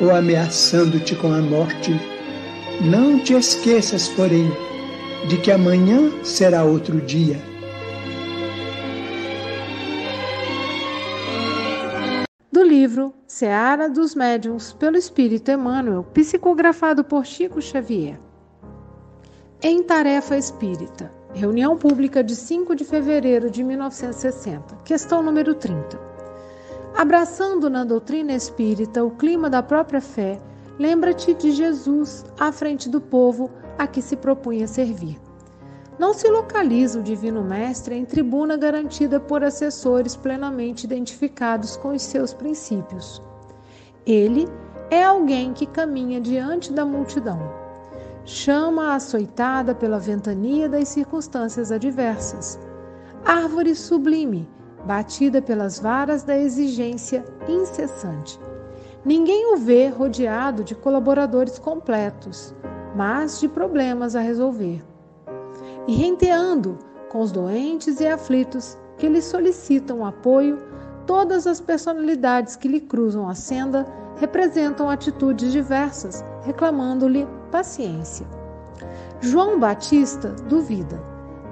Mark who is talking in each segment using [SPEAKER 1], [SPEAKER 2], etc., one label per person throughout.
[SPEAKER 1] ou ameaçando-te com a morte. Não te esqueças, porém, de que amanhã será outro dia.
[SPEAKER 2] Do livro Seara dos Médiuns, pelo Espírito Emmanuel, psicografado por Chico Xavier. Em Tarefa Espírita, reunião pública de 5 de fevereiro de 1960, questão número 30. Abraçando na doutrina espírita o clima da própria fé, lembra-te de Jesus à frente do povo a que se propunha servir. Não se localiza o Divino Mestre em tribuna garantida por assessores plenamente identificados com os seus princípios. Ele é alguém que caminha diante da multidão chama açoitada pela ventania das circunstâncias adversas. Árvore sublime, batida pelas varas da exigência incessante. Ninguém o vê rodeado de colaboradores completos, mas de problemas a resolver. E renteando com os doentes e aflitos que lhe solicitam apoio, todas as personalidades que lhe cruzam a senda representam atitudes diversas, reclamando-lhe paciência. João Batista duvida.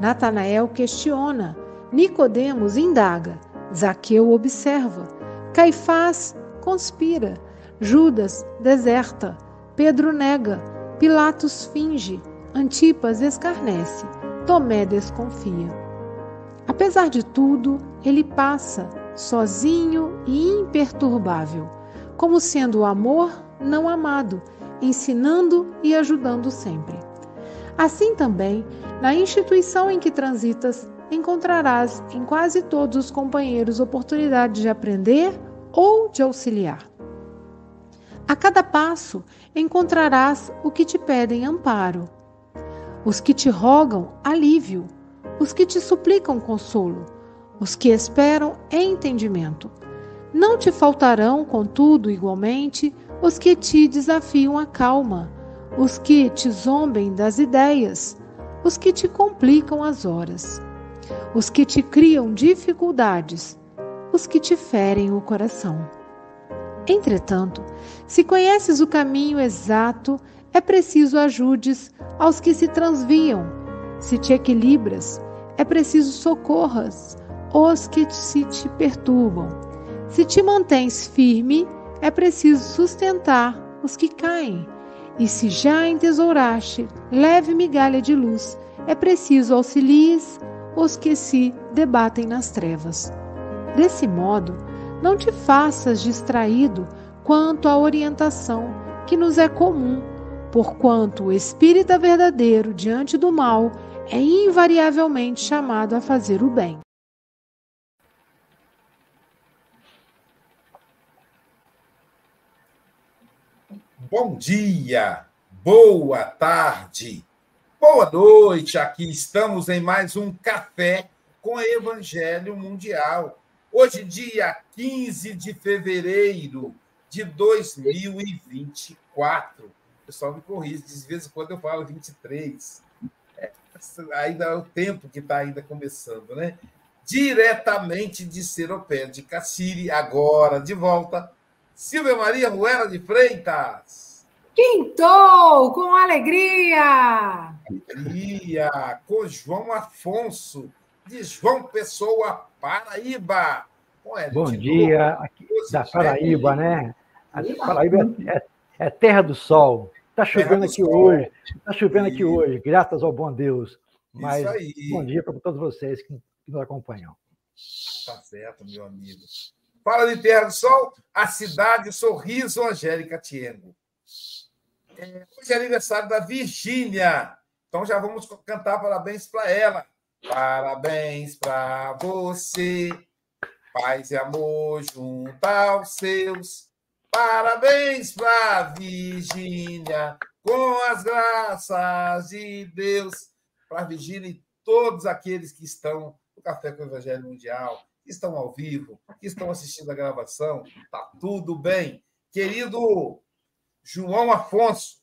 [SPEAKER 2] Natanael questiona. Nicodemos indaga. Zaqueu observa. Caifás conspira. Judas deserta. Pedro nega. Pilatos finge. Antipas escarnece. Tomé desconfia. Apesar de tudo, ele passa, sozinho e imperturbável, como sendo o amor não amado, ensinando e ajudando sempre. Assim também, na instituição em que transitas, encontrarás em quase todos os companheiros oportunidade de aprender ou de auxiliar. A cada passo encontrarás o que te pedem amparo, os que te rogam alívio, os que te suplicam consolo, os que esperam entendimento. Não te faltarão, contudo, igualmente, os que te desafiam a calma, os que te zombem das ideias, os que te complicam as horas, os que te criam dificuldades, os que te ferem o coração. Entretanto, se conheces o caminho exato, é preciso ajudes aos que se transviam. Se te equilibras, é preciso socorras os que se te perturbam. Se te mantens firme, é preciso sustentar os que caem. E se já entesouraste leve migalha de luz, é preciso auxilies os que se debatem nas trevas. Desse modo, não te faças distraído
[SPEAKER 3] quanto à orientação que nos é comum, porquanto o espírita verdadeiro diante do mal é invariavelmente chamado a fazer o bem.
[SPEAKER 4] Bom dia, boa tarde, boa noite. Aqui estamos em mais um café com Evangelho Mundial. Hoje, dia 15 de fevereiro de 2024. O pessoal me corrige, de vez em quando eu falo 23. É, ainda é o tempo que está ainda começando, né? Diretamente de Seropé, de Cassiri, agora de volta Silvia Maria Ruela de Freitas.
[SPEAKER 5] Quintou com alegria!
[SPEAKER 4] Alegria! Com João Afonso, de João Pessoa, Paraíba.
[SPEAKER 6] Bom dia, aqui da Paraíba, né? A Paraíba é, é, é, terra do sol. Está chovendo aqui sol. hoje. Está chovendo aqui hoje, graças ao bom Deus. Mas bom dia para todos vocês que nos acompanham.
[SPEAKER 4] Tá certo, meu amigo. Fala de Terra do Sol, a cidade Sorriso Angélica Tiengo. Hoje é aniversário da Virgínia. Então já vamos cantar parabéns para ela. Parabéns para você. Paz e amor junto aos seus. Parabéns para Virgínia, com as graças de Deus. Para Virgínia e todos aqueles que estão no Café com o Evangelho Mundial que estão ao vivo, que estão assistindo a gravação, tá tudo bem. Querido João Afonso,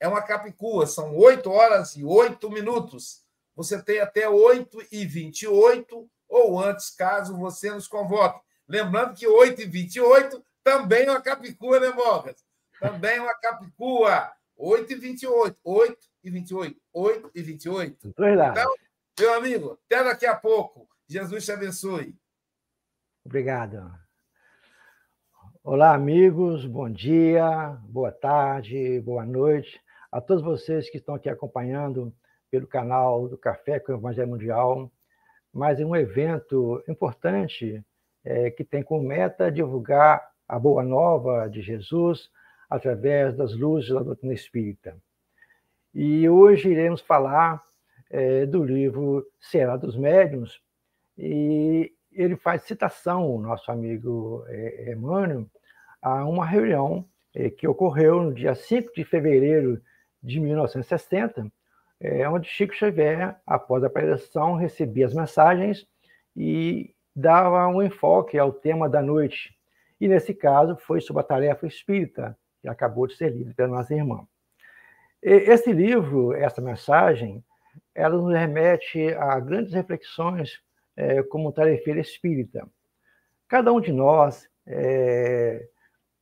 [SPEAKER 4] é uma capicua, são 8 horas e 8 minutos. Você tem até 8 e 28 ou antes, caso você nos convoque. Lembrando que 8 e 28 também é uma capicua, né, Mogas? Também é uma capicua. 8 e 28. 8 e 28. 8 e 28.
[SPEAKER 6] Verdade.
[SPEAKER 4] Então, meu amigo, até daqui a pouco. Jesus te abençoe.
[SPEAKER 6] Obrigado. Olá, amigos, bom dia, boa tarde, boa noite a todos vocês que estão aqui acompanhando pelo canal do Café com o Evangelho Mundial, mais um evento importante é, que tem como meta divulgar a boa nova de Jesus através das luzes da doutrina espírita. E hoje iremos falar é, do livro Será dos Médiuns, e ele faz citação, o nosso amigo é, Emmanuel, a uma reunião é, que ocorreu no dia 5 de fevereiro de 1960, é, onde Chico Xavier, após a preleção, recebia as mensagens e dava um enfoque ao tema da noite. E, nesse caso, foi sobre a tarefa espírita, que acabou de ser lido pela nossa irmã. Esse livro, essa mensagem, ela nos remete a grandes reflexões é, como tarefeira espírita. Cada um de nós é,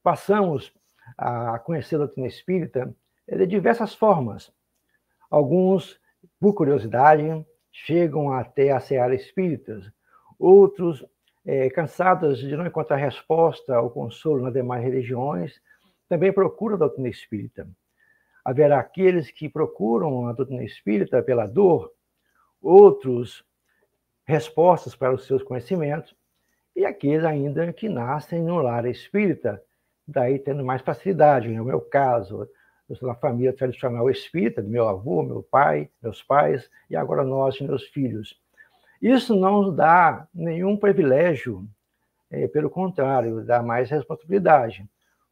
[SPEAKER 6] passamos a conhecer a doutrina espírita de diversas formas. Alguns, por curiosidade, chegam até a seara espíritas, outros, é, cansados de não encontrar resposta ou consolo nas demais religiões, também procuram a doutrina espírita. Haverá aqueles que procuram a doutrina espírita pela dor, outros respostas para os seus conhecimentos, e aqueles ainda que nascem no lar espírita, daí tendo mais facilidade. No meu caso, eu sou da família tradicional espírita, do meu avô, meu pai, meus pais, e agora nós, meus filhos. Isso não dá nenhum privilégio, é, pelo contrário, dá mais responsabilidade,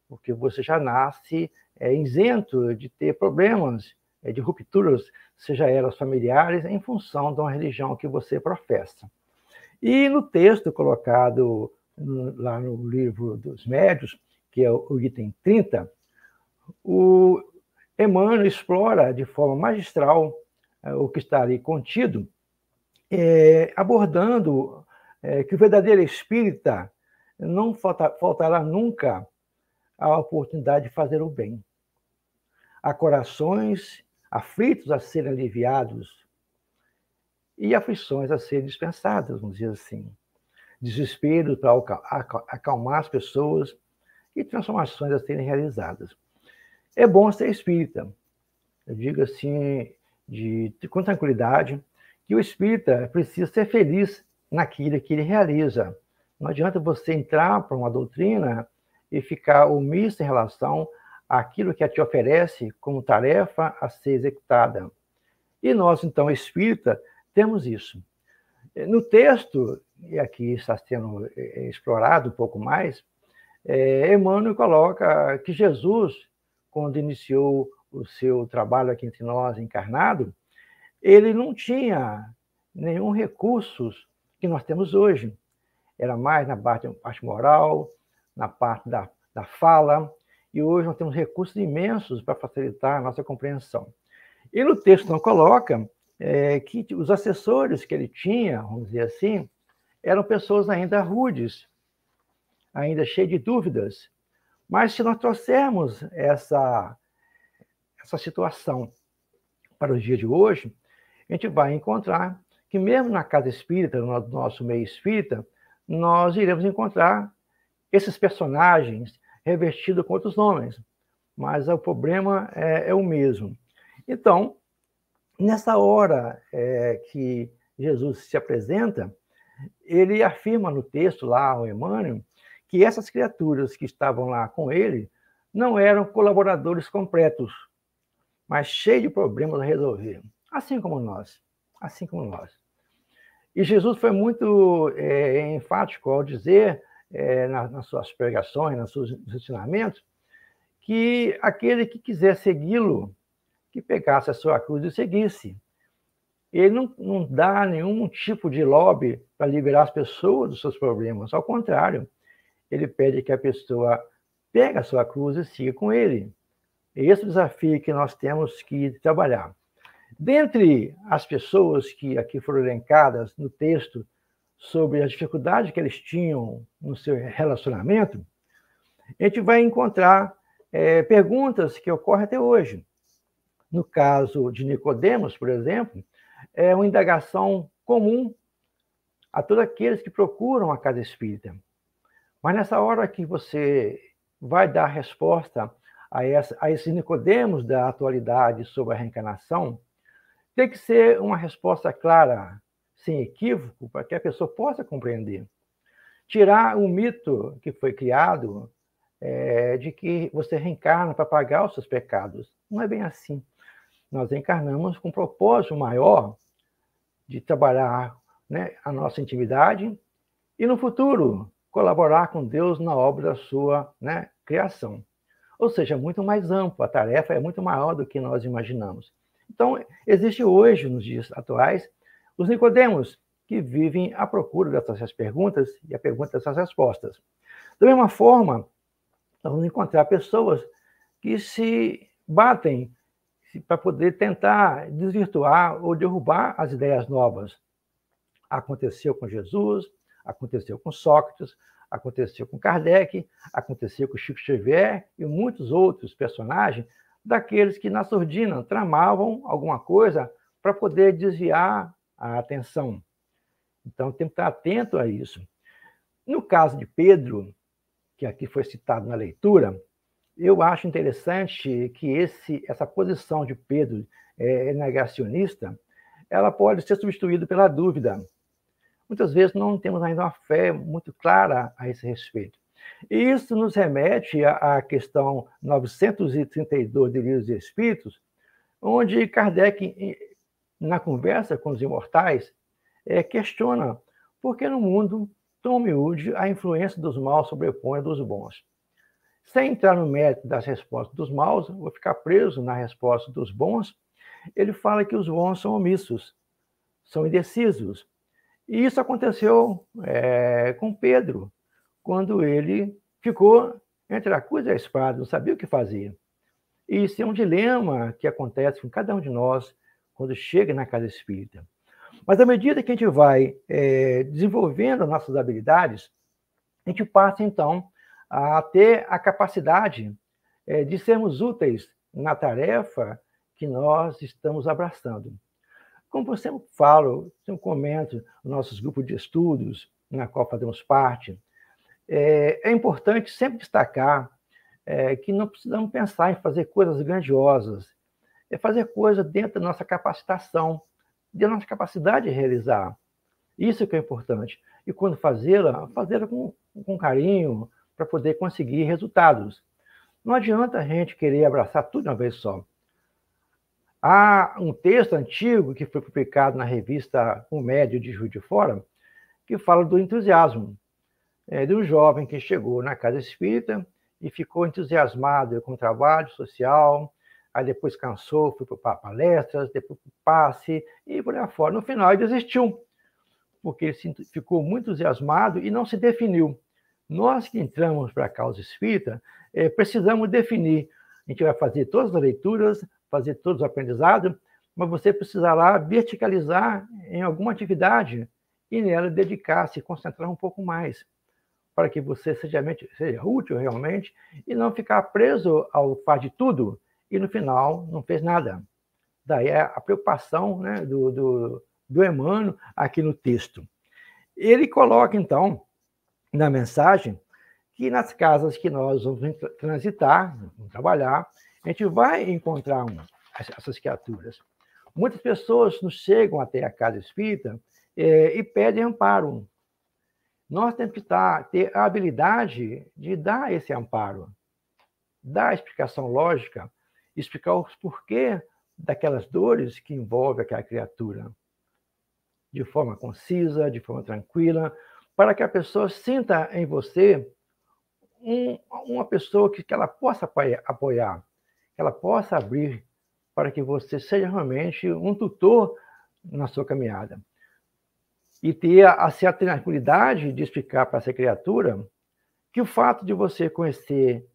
[SPEAKER 6] porque você já nasce é, isento de ter problemas é, de rupturas, seja elas familiares, em função de uma religião que você professa. E no texto colocado lá no livro dos médios, que é o item 30, o Emmanuel explora de forma magistral é, o que está ali contido, é, abordando é, que o verdadeiro espírita não falta, faltará nunca a oportunidade de fazer o bem. Há corações aflitos a serem aliviados e aflições a serem dispensadas, vamos dizer assim. Desespero para acalmar as pessoas e transformações a serem realizadas. É bom ser espírita. Eu digo assim, de, com tranquilidade, que o espírita precisa ser feliz naquilo que ele realiza. Não adianta você entrar para uma doutrina e ficar omisso em relação àquilo que a te oferece como tarefa a ser executada. E nós, então, espírita, temos isso. No texto, e aqui está sendo é, explorado um pouco mais, é, Emmanuel coloca que Jesus, quando iniciou o seu trabalho aqui entre nós, encarnado, ele não tinha nenhum recursos que nós temos hoje. Era mais na parte, parte moral, na parte da, da fala, e hoje nós temos recursos imensos para facilitar a nossa compreensão. E no texto não coloca é, que os assessores que ele tinha, vamos dizer assim, eram pessoas ainda rudes, ainda cheias de dúvidas. Mas se nós trouxermos essa, essa situação para os dias de hoje, a gente vai encontrar que mesmo na casa espírita, no nosso meio espírita, nós iremos encontrar esses personagens revestidos com outros nomes, mas o problema é, é o mesmo. Então, nessa hora é, que Jesus se apresenta, ele afirma no texto lá, o Emmanuel, que essas criaturas que estavam lá com ele não eram colaboradores completos, mas cheios de problemas a resolver, assim como nós, assim como nós. E Jesus foi muito é, enfático ao dizer, é, nas, suas pregações, nos seus ensinamentos, que aquele que quiser segui-lo, que pegasse a sua cruz e seguisse. Ele não, não dá nenhum tipo de lobby para liberar as pessoas dos seus problemas. Ao contrário, ele pede que a pessoa pegue a sua cruz e siga com ele. Esse é o desafio que nós temos que trabalhar. Dentre as pessoas que aqui foram elencadas no texto sobre a dificuldade que eles tinham no seu relacionamento, a gente vai encontrar é, perguntas que ocorrem até hoje. No caso de Nicodemos, por exemplo, é uma indagação comum a todos aqueles que procuram a casa espírita. Mas nessa hora que você vai dar resposta a, essa, a esses Nicodemos da atualidade sobre a reencarnação, tem que ser uma resposta clara, sem equívoco, para que a pessoa possa compreender. Tirar o mito que foi criado é, de que você reencarna para pagar os seus pecados. Não é bem assim. Nós reencarnamos com um propósito maior de trabalhar né, a nossa intimidade e, no futuro, colaborar com Deus na obra da sua né, criação. Ou seja, muito mais amplo, a tarefa é muito maior do que nós imaginamos. Então, existe hoje, nos dias atuais, os Nicodemos, que vivem à procura dessas perguntas e a pergunta dessas respostas. Da mesma forma, nós vamos encontrar pessoas que se batem para poder tentar desvirtuar ou derrubar as ideias novas. Aconteceu com Jesus, aconteceu com Sócrates, aconteceu com Kardec, aconteceu com Chico Xavier e muitos outros personagens daqueles que na surdina tramavam alguma coisa para poder desviar a atenção. Então, tem que estar atento a isso. No caso de Pedro, que aqui foi citado na leitura, eu acho interessante que esse, essa posição de Pedro é, negacionista, ela pode ser substituída pela dúvida. Muitas vezes não temos ainda uma fé muito clara a esse respeito. E isso nos remete à questão 932 de Livros e Espíritos, onde Kardec, na conversa com os imortais, é, questiona por que no mundo tão humilde a influência dos maus sobrepõe a dos bons. Sem entrar no mérito das respostas dos maus, vou ficar preso na resposta dos bons. Ele fala que os bons são omissos, são indecisos. E isso aconteceu é, com Pedro, quando ele ficou entre a cruz e a espada, não sabia o que fazia. E isso é um dilema que acontece com cada um de nós quando chega na casa espírita. Mas à medida que a gente vai é, desenvolvendo nossas habilidades, a gente passa então a ter a capacidade é, de sermos úteis na tarefa que nós estamos abraçando. Como eu sempre falo, sempre comento nos nossos grupos de estudos, na qual fazemos parte, é, é importante sempre destacar é, que não precisamos pensar em fazer coisas grandiosas, é fazer coisas dentro da nossa capacitação, da nossa capacidade de realizar. Isso que é importante. E quando fazê-la, fazê-la com, com carinho, para poder conseguir resultados. Não adianta a gente querer abraçar tudo de uma vez só. Há um texto antigo que foi publicado na revista O Médio de Juiz de Fora, que fala do entusiasmo é, de um jovem que chegou na casa espírita e ficou entusiasmado com o trabalho social, aí depois cansou, foi para palestras, depois para passe e por aí fora. No final, ele desistiu, porque ele ficou muito entusiasmado e não se definiu. Nós que entramos para a causa espírita, é, precisamos definir. A gente vai fazer todas as leituras, fazer todos os aprendizados, mas você precisará verticalizar em alguma atividade e nela dedicar-se, concentrar um pouco mais, para que você seja, seja útil realmente e não ficar preso ao faz de tudo e no final não fez nada. Daí é a preocupação né, do, do, do Emmanuel aqui no texto. Ele coloca, então, na mensagem, que nas casas que nós vamos transitar, vamos trabalhar, a gente vai encontrar um, essas criaturas. Muitas pessoas nos chegam até a casa espírita é, e pedem amparo. Nós temos que estar, ter a habilidade de dar esse amparo, dar a explicação lógica, explicar os porquê daquelas dores que envolve aquela criatura, de forma concisa, de forma tranquila, para que a pessoa sinta em você um, uma pessoa que, que ela possa apoiar, que ela possa abrir para que você seja realmente um tutor na sua caminhada. E ter a, a certa tranquilidade de explicar para essa criatura que o fato de você conhecer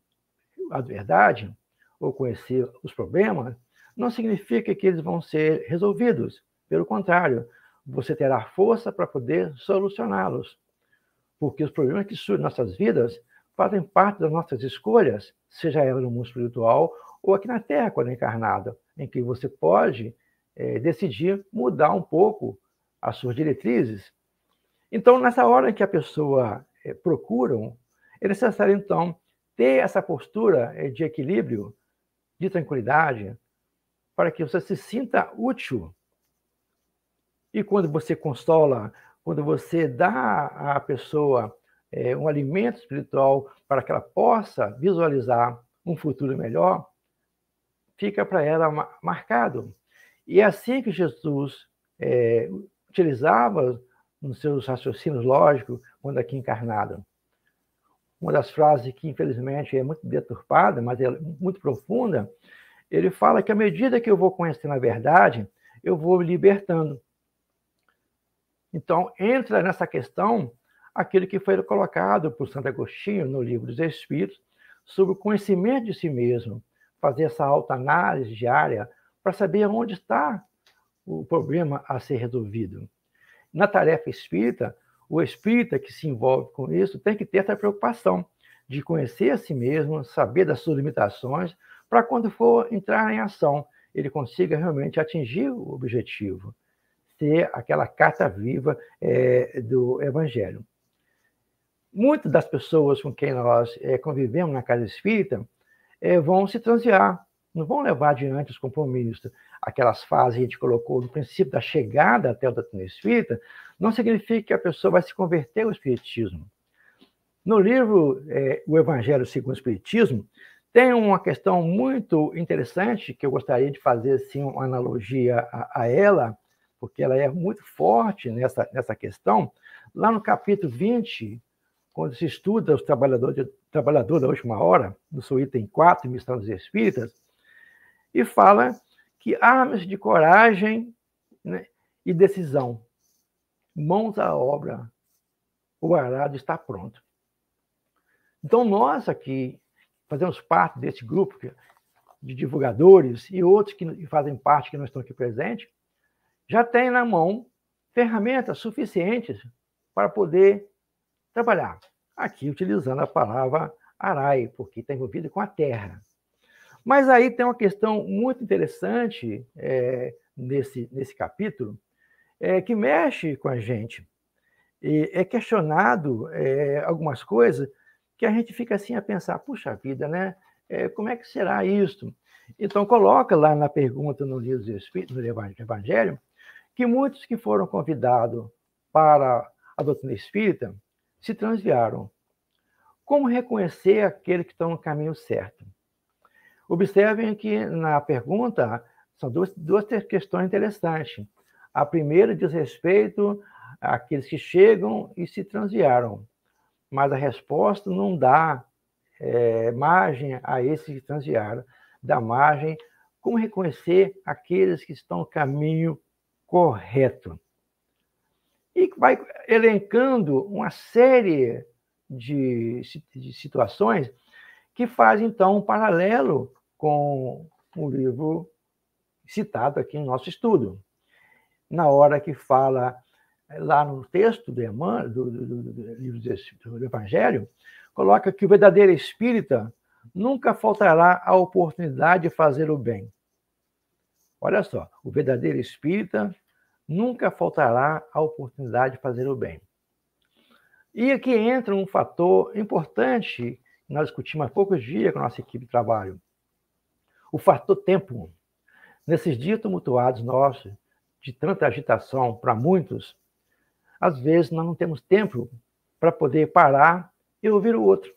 [SPEAKER 6] a verdade ou conhecer os problemas não significa que eles vão ser resolvidos. Pelo contrário, você terá força para poder solucioná-los. Porque os problemas que surgem em nossas vidas fazem parte das nossas escolhas, seja ela no mundo espiritual ou aqui na Terra, quando encarnada, em que você pode é, decidir mudar um pouco as suas diretrizes. Então, nessa hora que a pessoa é, procura, é necessário, então, ter essa postura é, de equilíbrio, de tranquilidade, para que você se sinta útil. E quando você consola, quando você dá à pessoa é, um alimento espiritual para que ela possa visualizar um futuro melhor, fica para ela marcado. E é assim que Jesus é, utilizava nos seus raciocínios lógicos quando aqui encarnado. Uma das frases que, infelizmente, é muito deturpada, mas é muito profunda, ele fala que à medida que eu vou conhecendo a verdade, eu vou me libertando. Então, entra nessa questão aquilo que foi colocado por Santo Agostinho no livro dos Espíritos sobre o conhecimento de si mesmo, fazer essa autoanálise diária para saber onde está o problema a ser resolvido. Na tarefa espírita, o espírita que se envolve com isso tem que ter essa preocupação de conhecer a si mesmo, saber das suas limitações, para quando for entrar em ação, ele consiga realmente atingir o objetivo, ser aquela carta viva é, do Evangelho. Muitas das pessoas com quem nós é, convivemos na casa espírita é, vão se transviar, não vão levar adiante os compromissos. Aquelas fases que a gente colocou no princípio da chegada até o doutrina espírita, não significa que a pessoa vai se converter ao espiritismo. No livro é, O Evangelho segundo o Espiritismo, tem uma questão muito interessante que eu gostaria de fazer assim, uma analogia a, a ela, porque ela é muito forte nessa, nessa questão. Lá no capítulo 20, quando se estuda os trabalhadores, trabalhador da última hora, no seu item 4, Missão dos Espíritas, e fala que armas de coragem né, e decisão, mãos à obra, o arado está pronto. Então, nós aqui fazemos parte desse grupo de divulgadores e outros que fazem parte que não estão aqui presentes, já tem na mão ferramentas suficientes para poder trabalhar. Aqui utilizando a palavra arai, porque está envolvido com a terra. Mas aí tem uma questão muito interessante é, nesse, nesse capítulo, é, que mexe com a gente. E é questionado é, algumas coisas que a gente fica assim a pensar, puxa vida, né? É, como é que será isso? Então, coloca lá na pergunta no livro do Espírito, no Evangelho, que muitos que foram convidados para a doutrina espírita se transviaram. como reconhecer aquele que está no caminho certo? Observem que na pergunta são duas, duas questões interessantes. A primeira diz respeito àqueles que chegam e se transviaram, mas a resposta não dá é, margem a esses que transviaram, dá margem como reconhecer aqueles que estão no caminho correto. E vai elencando uma série de, de situações que faz, então, um paralelo com o livro citado aqui no nosso estudo. Na hora que fala lá no texto do, do, do, do Evangelho, coloca que o verdadeiro espírita nunca faltará a oportunidade de fazer o bem. Olha só, o verdadeiro espírita nunca faltará a oportunidade de fazer o bem. E aqui entra um fator importante que nós discutimos há poucos dias com a nossa equipe de trabalho. O fator tempo. Nesses dias tumultuados nossos, de tanta agitação para muitos, às vezes nós não temos tempo para poder parar e ouvir o outro.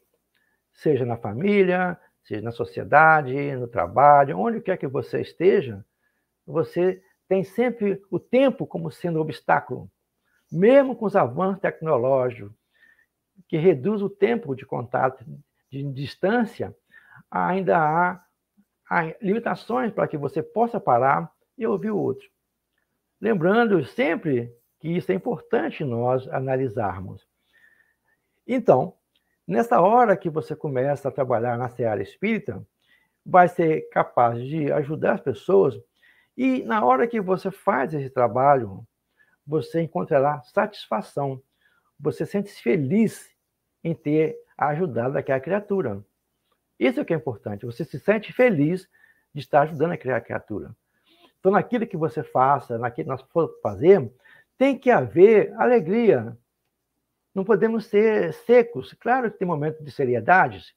[SPEAKER 6] Seja na família, seja na sociedade, no trabalho, onde quer que você esteja, você tem sempre o tempo como sendo um obstáculo. Mesmo com os avanços tecnológicos, que reduz o tempo de contato de distância, ainda há, há limitações para que você possa parar e ouvir o outro. Lembrando sempre que isso é importante nós analisarmos. Então, nessa hora que você começa a trabalhar na seara espírita, vai ser capaz de ajudar as pessoas e na hora que você faz esse trabalho, você encontrará satisfação, você sente-se feliz em ter ajudado aquela criatura. Isso é o que é importante. Você se sente feliz de estar ajudando aquela criatura. Então, naquilo que você faça, naquilo que nós for tem que haver alegria. Não podemos ser secos. Claro que tem momentos de seriedades,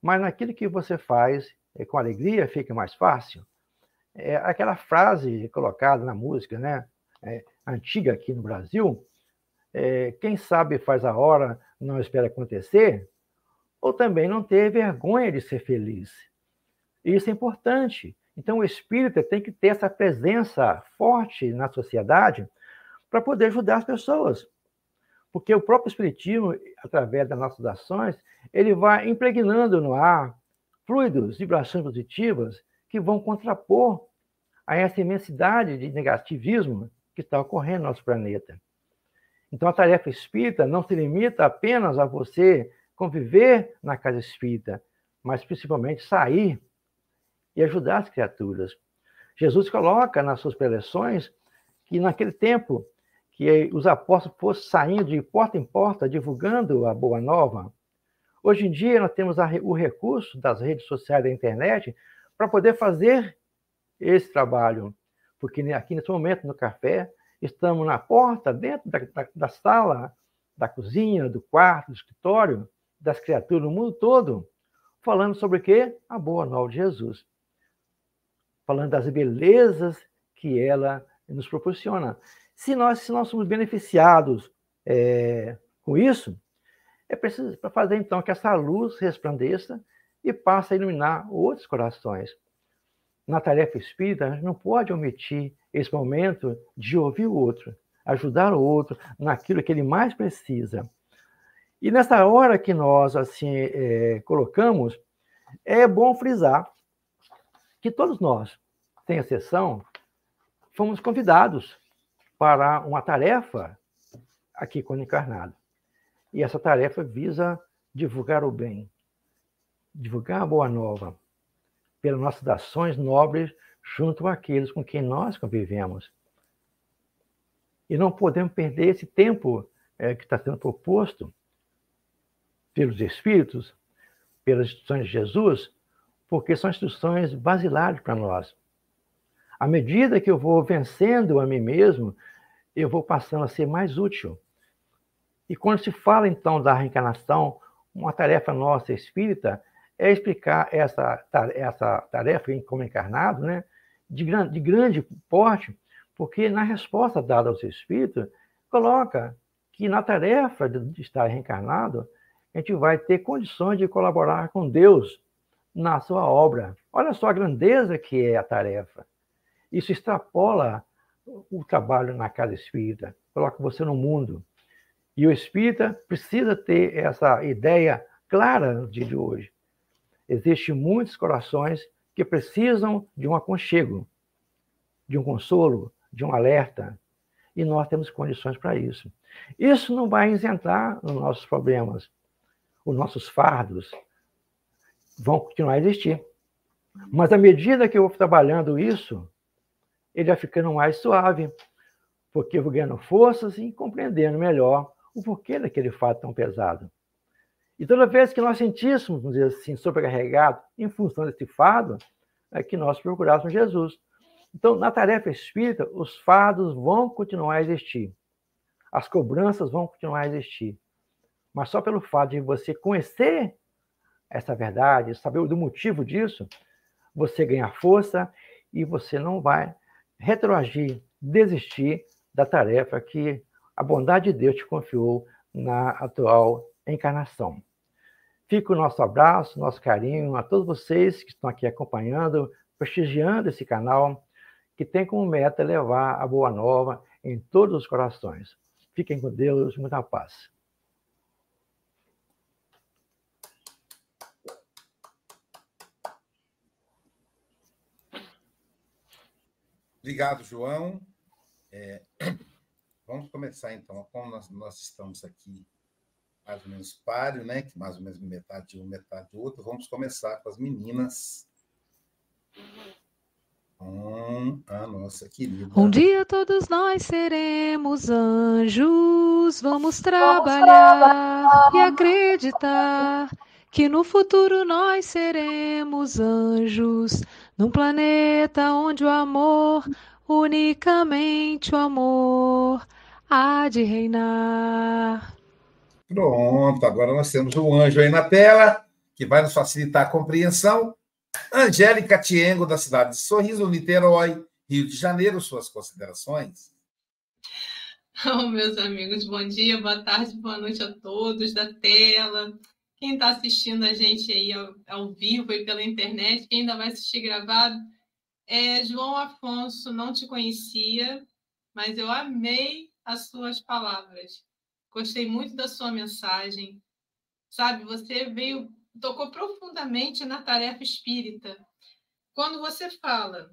[SPEAKER 6] mas naquilo que você faz é, com alegria fica mais fácil. É aquela frase colocada na música, né? É, antiga aqui no Brasil, é, quem sabe faz a hora, não espera acontecer, ou também não ter vergonha de ser feliz. Isso é importante. Então, o espírita tem que ter essa presença forte na sociedade para poder ajudar as pessoas. Porque o próprio espiritismo, através das nossas ações, ele vai impregnando no ar fluidos, vibrações positivas que vão contrapor a essa imensidade de negativismo que está ocorrendo no nosso planeta. Então, a tarefa espírita não se limita apenas a você conviver na casa espírita, mas principalmente sair e ajudar as criaturas. Jesus coloca nas suas preleções que naquele tempo que os apóstolos fossem saindo de porta em porta divulgando a boa nova. Hoje em dia nós temos o recurso das redes sociais da internet para poder fazer esse trabalho, porque aqui nesse momento no café estamos na porta, dentro da, da, da sala, da cozinha, do quarto, do escritório, das criaturas do mundo todo, falando sobre o quê? A boa nova de Jesus. Falando das belezas que ela nos proporciona. Se nós, se nós somos beneficiados é, com isso, é preciso fazer então que essa luz resplandeça e passe a iluminar outros corações. Na tarefa espírita, a gente não pode omitir esse momento de ouvir o outro, ajudar o outro naquilo que ele mais precisa. E nessa hora que nós assim é, colocamos, é bom frisar que todos nós, sem exceção, fomos convidados para uma tarefa aqui quando encarnado. E essa tarefa visa divulgar o bem, divulgar a boa nova, pelas nossas ações nobres junto àqueles com quem nós convivemos. E não podemos perder esse tempo é, que está sendo proposto pelos Espíritos, pelas instruções de Jesus, porque são instruções basilares para nós. À medida que eu vou vencendo a mim mesmo, eu vou passando a ser mais útil. E quando se fala então da reencarnação, uma tarefa nossa espírita é explicar essa, essa tarefa como encarnado, né, de, de grande porte, porque na resposta dada aos espíritos, coloca que na tarefa de estar reencarnado a gente vai ter condições de colaborar com Deus na sua obra. Olha só a grandeza que é a tarefa. Isso extrapola o trabalho na casa espírita, coloca você no mundo. E o espírita precisa ter essa ideia clara de hoje. Existem muitos corações que precisam de um aconchego, de um consolo, de um alerta, e nós temos condições para isso. Isso não vai isentar os nossos problemas, os nossos fardos vão continuar a existir. Mas à medida que eu vou trabalhando isso, ele vai ficando mais suave, porque eu vou ganhando forças e compreendendo melhor o porquê daquele fato tão pesado. E toda vez que nós sentíssemos, vamos dizer assim, sobrecarregados em função desse fardo, é que nós procurássemos Jesus. Então, na tarefa espírita, os fardos vão continuar a existir. As cobranças vão continuar a existir. Mas só pelo fato de você conhecer essa verdade, saber do motivo disso, você ganha força e você não vai retroagir, desistir da tarefa que a bondade de Deus te confiou na atual encarnação. Fica o nosso abraço, nosso carinho a todos vocês que estão aqui acompanhando, prestigiando esse canal, que tem como meta levar a boa nova em todos os corações. Fiquem com Deus, muita paz.
[SPEAKER 4] Obrigado, João. É, vamos começar então. Como nós, nós, estamos aqui mais ou menos páreo, né? Que mais ou menos metade de um, metade do outro. Vamos começar com as meninas. Um, a nossa querida.
[SPEAKER 3] Um dia todos nós seremos anjos. Vamos trabalhar e acreditar que no futuro nós seremos anjos, num planeta onde o amor, unicamente o amor, há de reinar.
[SPEAKER 4] Pronto, agora nós temos o anjo aí na tela, que vai nos facilitar a compreensão. Angélica Tiengo, da cidade de Sorriso, Niterói, Rio de Janeiro, suas considerações.
[SPEAKER 7] Oh, meus amigos, bom dia, boa tarde, boa noite a todos da tela, quem está assistindo a gente aí ao, ao, vivo e pela internet, quem ainda vai assistir gravado, é João Afonso, não te conhecia, mas eu amei as suas palavras. Gostei muito da sua mensagem. Sabe, você veio, tocou profundamente na tarefa espírita. Quando você fala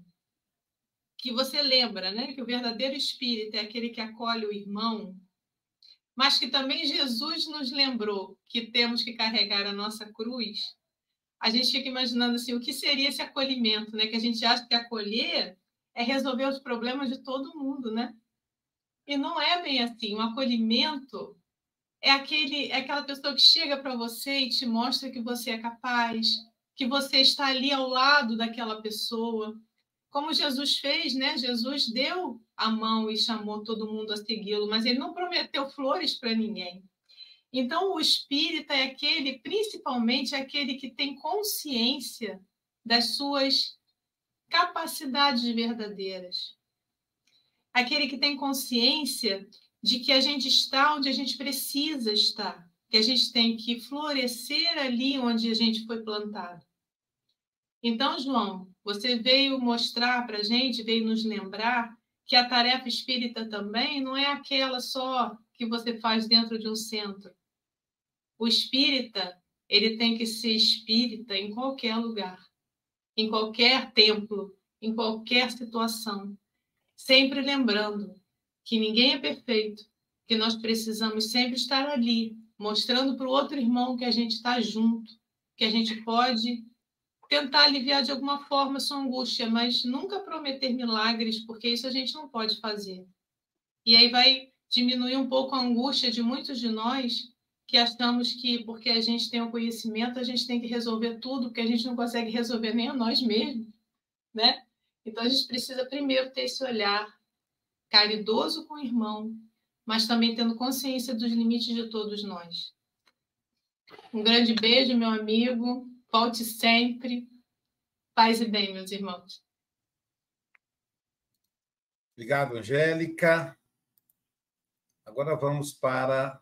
[SPEAKER 7] que você lembra, né, que o verdadeiro espírito é aquele que acolhe o irmão, mas que também Jesus nos lembrou que temos que carregar a nossa cruz, a gente fica imaginando assim, o que seria esse acolhimento, né? Que a gente acha que acolher é resolver os problemas de todo mundo, né? E não é bem assim. O acolhimento é aquele é aquela pessoa que chega para você e te mostra que você é capaz, que você está ali ao lado daquela pessoa, como Jesus fez, né? Jesus deu a mão e chamou todo mundo a segui-lo, mas ele não prometeu flores para ninguém. Então, o espírita é aquele, principalmente, aquele que tem consciência das suas capacidades verdadeiras. Aquele que tem consciência de que a gente está onde a gente precisa estar, que a gente tem que florescer ali onde a gente foi plantado. Então, João, você veio mostrar para a gente, veio nos lembrar que a tarefa espírita também não é aquela só que você faz dentro de um centro. O espírita, ele tem que ser espírita em qualquer lugar, em qualquer templo, em qualquer situação. Sempre lembrando que ninguém é perfeito, que nós precisamos sempre estar ali, mostrando para o outro irmão que a gente está junto, que a gente pode tentar aliviar de alguma forma sua angústia, mas nunca prometer milagres, porque isso a gente não pode fazer. E aí vai diminuir um pouco a angústia de muitos de nós que achamos que porque a gente tem o conhecimento, a gente tem que resolver tudo, porque a gente não consegue resolver nem a nós mesmos, né? Então a gente precisa primeiro ter esse olhar caridoso com o irmão, mas também tendo consciência dos limites de todos nós. Um grande beijo, meu amigo. Volte sempre. Paz e bem, meus irmãos.
[SPEAKER 4] Obrigado, Angélica. Agora vamos para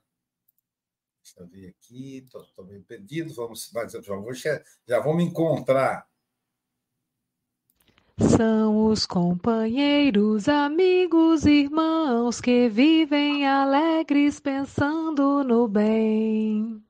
[SPEAKER 4] Deixa eu ver aqui, estou meio perdido, vamos, mas já vou, já vou me encontrar.
[SPEAKER 3] São os companheiros, amigos, irmãos que vivem alegres pensando no bem.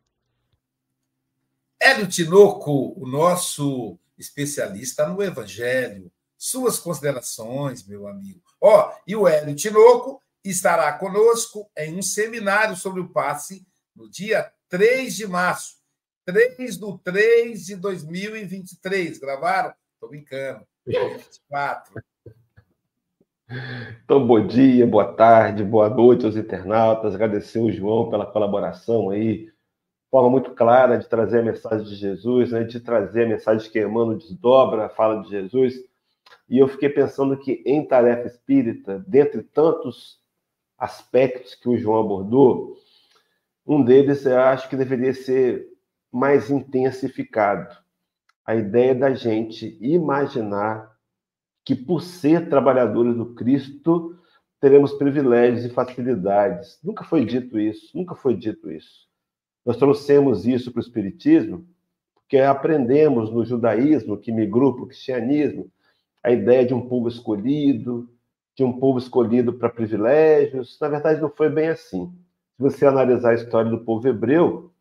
[SPEAKER 4] Hélio Tinoco, o nosso especialista no Evangelho. Suas considerações, meu amigo. Ó, e o Hélio Tinoco estará conosco em um seminário sobre o passe no dia 3 de março. 3 do 3 de 2023. Gravaram? Estou brincando. 24.
[SPEAKER 8] Então, bom dia, boa tarde, boa noite aos internautas. Agradecer o João pela colaboração aí, forma muito clara de trazer a mensagem de Jesus, né, de trazer a mensagem que Emmanuel desdobra a fala de Jesus. E eu fiquei pensando que em tarefa espírita, dentre tantos aspectos que o João abordou, um deles eu acho que deveria ser mais intensificado. A ideia da gente imaginar que, por ser trabalhadores do Cristo, teremos privilégios e facilidades. Nunca foi dito isso, nunca foi dito isso. Nós trouxemos isso para o Espiritismo porque aprendemos no judaísmo, que migrou para o cristianismo, a ideia de um povo escolhido, de um povo escolhido para privilégios. Na verdade, não foi bem assim. Se você analisar a história do povo hebreu,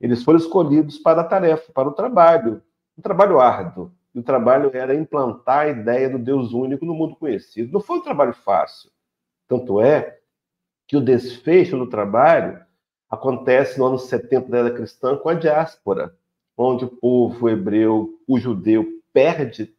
[SPEAKER 8] eles foram escolhidos para a tarefa, para o trabalho, um trabalho árduo. E o trabalho era implantar a ideia do Deus único no mundo conhecido. Não foi um trabalho fácil. Tanto é que o desfecho do trabalho acontece no ano 70 da era cristã com a diáspora, onde o povo hebreu, o judeu, perde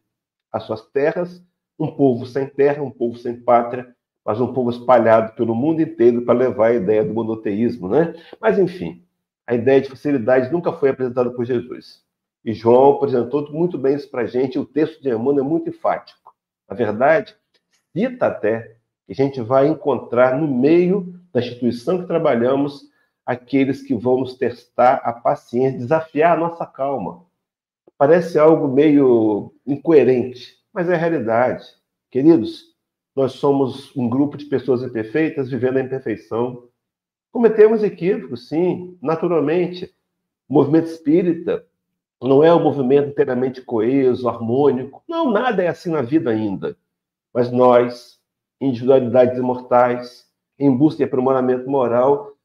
[SPEAKER 8] as suas terras, um povo sem terra, um povo sem pátria, mas um povo espalhado pelo mundo inteiro para levar a ideia do monoteísmo, né? Mas, enfim, a ideia de facilidade nunca foi apresentada por Jesus. E João apresentou muito bem isso para a gente, o texto de Emmanuel é muito enfático. Na verdade, cita até que a gente vai encontrar no meio da instituição que trabalhamos aqueles que vão nos testar a paciência, desafiar a nossa calma. Parece algo meio incoerente, mas é a realidade. Queridos, nós somos um grupo de pessoas imperfeitas vivendo a imperfeição. Cometemos equívocos, sim, naturalmente. O movimento espírita não é um movimento inteiramente coeso, harmônico. Não, nada é assim na vida ainda. Mas nós, individualidades imortais, em busca de aprimoramento moral,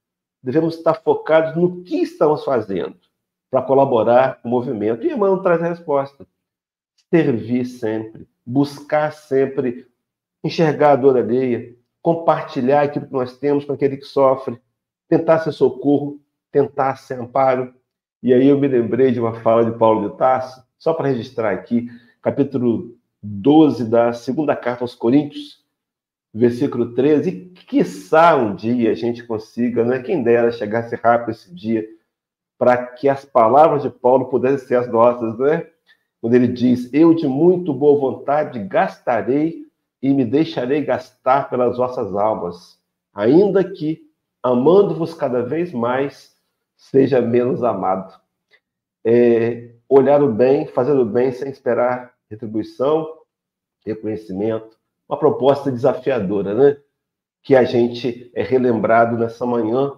[SPEAKER 8] devemos estar focados no que estamos fazendo para colaborar com o movimento. E Emmanuel traz a resposta. Servir sempre, buscar sempre enxergar a dor alheia, compartilhar aquilo que nós temos com aquele que sofre, tentar ser socorro, tentar ser amparo. E aí eu me lembrei de uma fala de Paulo de Tarso, só para registrar aqui, capítulo 12 da segunda carta aos Coríntios, versículo 13, e quiçá um dia a gente consiga, né? quem dera chegasse rápido esse dia, para que as palavras de Paulo pudessem ser as nossas, né? Quando ele diz: Eu de muito boa vontade gastarei e me deixarei gastar pelas vossas almas, ainda que, amando-vos cada vez mais, seja menos amado. É, olhar o bem, fazer o bem sem esperar retribuição, reconhecimento, uma proposta desafiadora, né? Que a gente é relembrado nessa manhã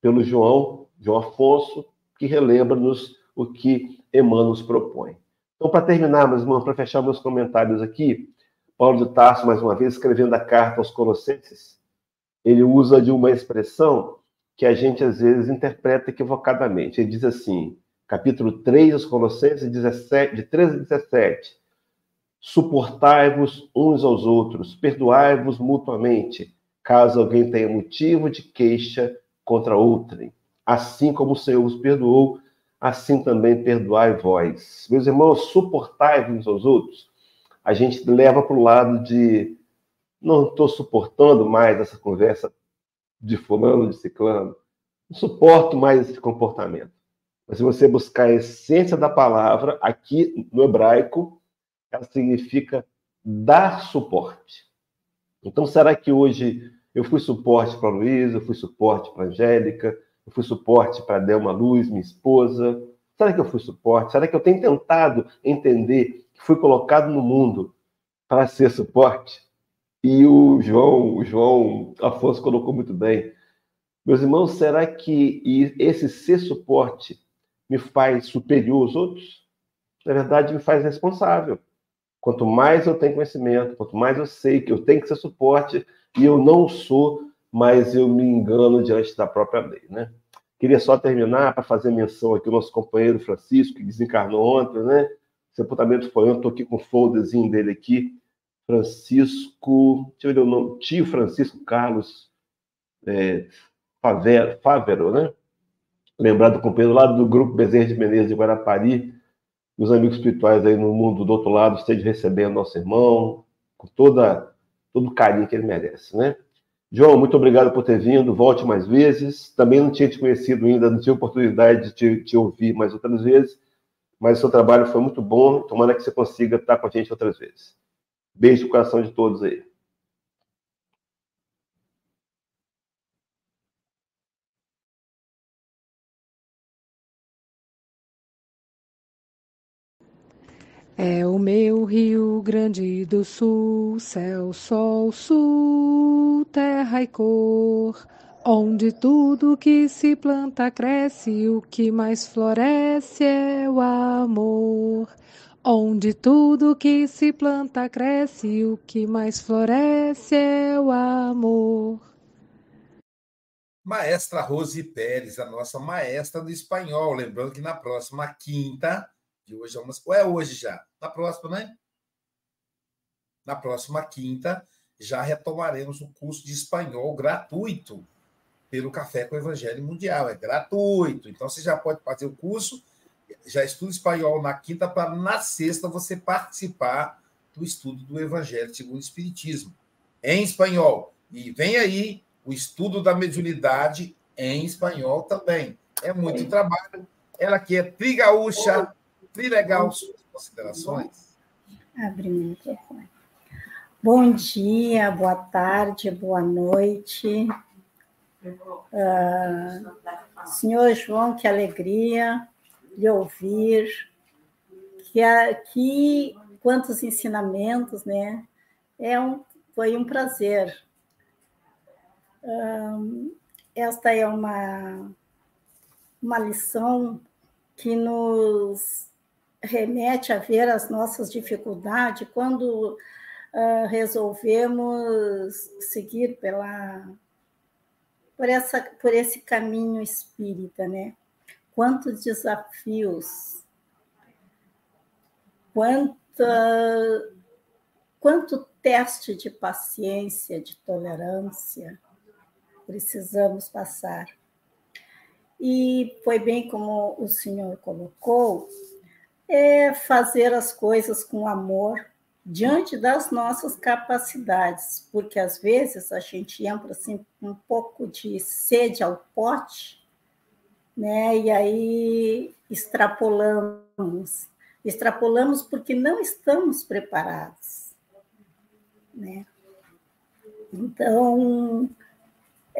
[SPEAKER 8] pelo João, João Afonso, que relembra-nos o que Emmanuel nos propõe. Então, para terminar, meus irmãos, para fechar meus comentários aqui, Paulo de Tarso, mais uma vez, escrevendo a carta aos Colossenses, ele usa de uma expressão que a gente às vezes interpreta equivocadamente. Ele diz assim, capítulo 3 dos Colossenses, 17, de 13 a 17: Suportai-vos uns aos outros, perdoai-vos mutuamente, caso alguém tenha motivo de queixa contra outrem assim como o Senhor vos perdoou, assim também perdoai vós. Meus irmãos, suportai uns aos outros. A gente leva para o lado de não estou suportando mais essa conversa de fulano, de ciclano. Não suporto mais esse comportamento. Mas se você buscar a essência da palavra, aqui no hebraico, ela significa dar suporte. Então, será que hoje eu fui suporte para Luísa, eu fui suporte para Angélica, eu fui suporte para Delma Luz, minha esposa? Será que eu fui suporte? Será que eu tenho tentado entender que fui colocado no mundo para ser suporte? E o João, o João Afonso colocou muito bem. Meus irmãos, será que esse ser suporte me faz superior aos outros? Na verdade, me faz responsável. Quanto mais eu tenho conhecimento, quanto mais eu sei que eu tenho que ser suporte, e eu não sou, mas eu me engano diante da própria lei, né? Queria só terminar para fazer menção aqui ao nosso companheiro Francisco, que desencarnou ontem, né? Sepultamento foi ontem, estou aqui com o folderzinho dele aqui. Francisco, deixa eu ver o nome, tio Francisco Carlos é, Favero, Favero, né? Lembrado do companheiro lá do grupo Bezerra de Menezes de Guarapari, os amigos espirituais aí no mundo do outro lado estejam recebendo nosso irmão com toda, todo o carinho que ele merece, né? João, muito obrigado por ter vindo, volte mais vezes. Também não tinha te conhecido ainda, não tive oportunidade de te, te ouvir mais outras vezes, mas o seu trabalho foi muito bom. Tomara que você consiga estar com a gente outras vezes. Beijo no coração de todos aí.
[SPEAKER 3] É o meu Rio Grande do Sul, céu, sol, sul, terra e cor, onde tudo que se planta cresce, o que mais floresce é o amor. Onde tudo que se planta cresce, o que mais floresce é o amor.
[SPEAKER 4] Maestra Rose Pérez, a nossa maestra do espanhol. Lembrando que na próxima quinta de hoje. Ou é hoje já? Na próxima, né? Na próxima quinta, já retomaremos o curso de espanhol gratuito pelo Café com o Evangelho Mundial. É gratuito. Então, você já pode fazer o curso, já estuda espanhol na quinta, para na sexta você participar do estudo do Evangelho segundo o Espiritismo, em espanhol. E vem aí o estudo da mediunidade em espanhol também. É muito trabalho. Ela que é trigaúcha, Trilegal, considerações?
[SPEAKER 9] Abre o microfone. Bom dia, boa tarde, boa noite. Uh, senhor João, que alegria lhe ouvir. Que, que quantos ensinamentos, né? É um, foi um prazer. Uh, esta é uma, uma lição que nos remete a ver as nossas dificuldades quando uh, resolvemos seguir pela por essa por esse caminho espírita, né? Quantos desafios, quanto teste de paciência, de tolerância precisamos passar. E foi bem como o senhor colocou, é fazer as coisas com amor diante das nossas capacidades, porque às vezes a gente entra assim um pouco de sede ao pote, né? E aí extrapolamos, extrapolamos porque não estamos preparados, né? Então,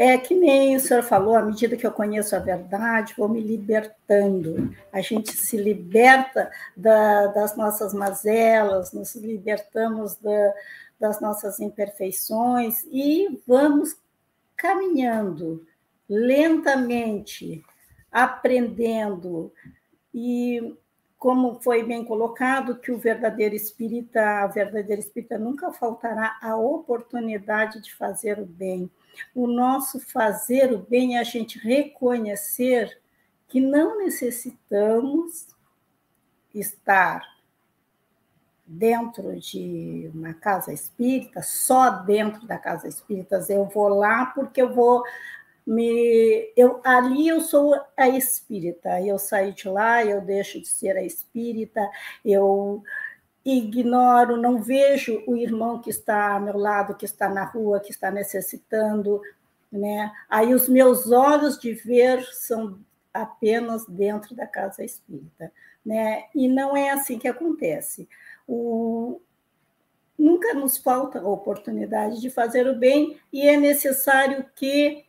[SPEAKER 9] é que nem o senhor falou, à medida que eu conheço a verdade, vou me libertando. A gente se liberta da, das nossas mazelas, nos libertamos da, das nossas imperfeições e vamos caminhando lentamente, aprendendo. E como foi bem colocado, que o verdadeiro espírita, a verdadeira espírita nunca faltará a oportunidade de fazer o bem o nosso fazer o bem é a gente reconhecer que não necessitamos estar dentro de uma casa espírita, só dentro da casa espírita, eu vou lá porque eu vou me eu ali eu sou a espírita, eu saio de lá, eu deixo de ser a espírita, eu ignoro, não vejo o irmão que está ao meu lado, que está na rua, que está necessitando, né? Aí os meus olhos de ver são apenas dentro da casa espírita, né? E não é assim que acontece. O... Nunca nos falta a oportunidade de fazer o bem e é necessário que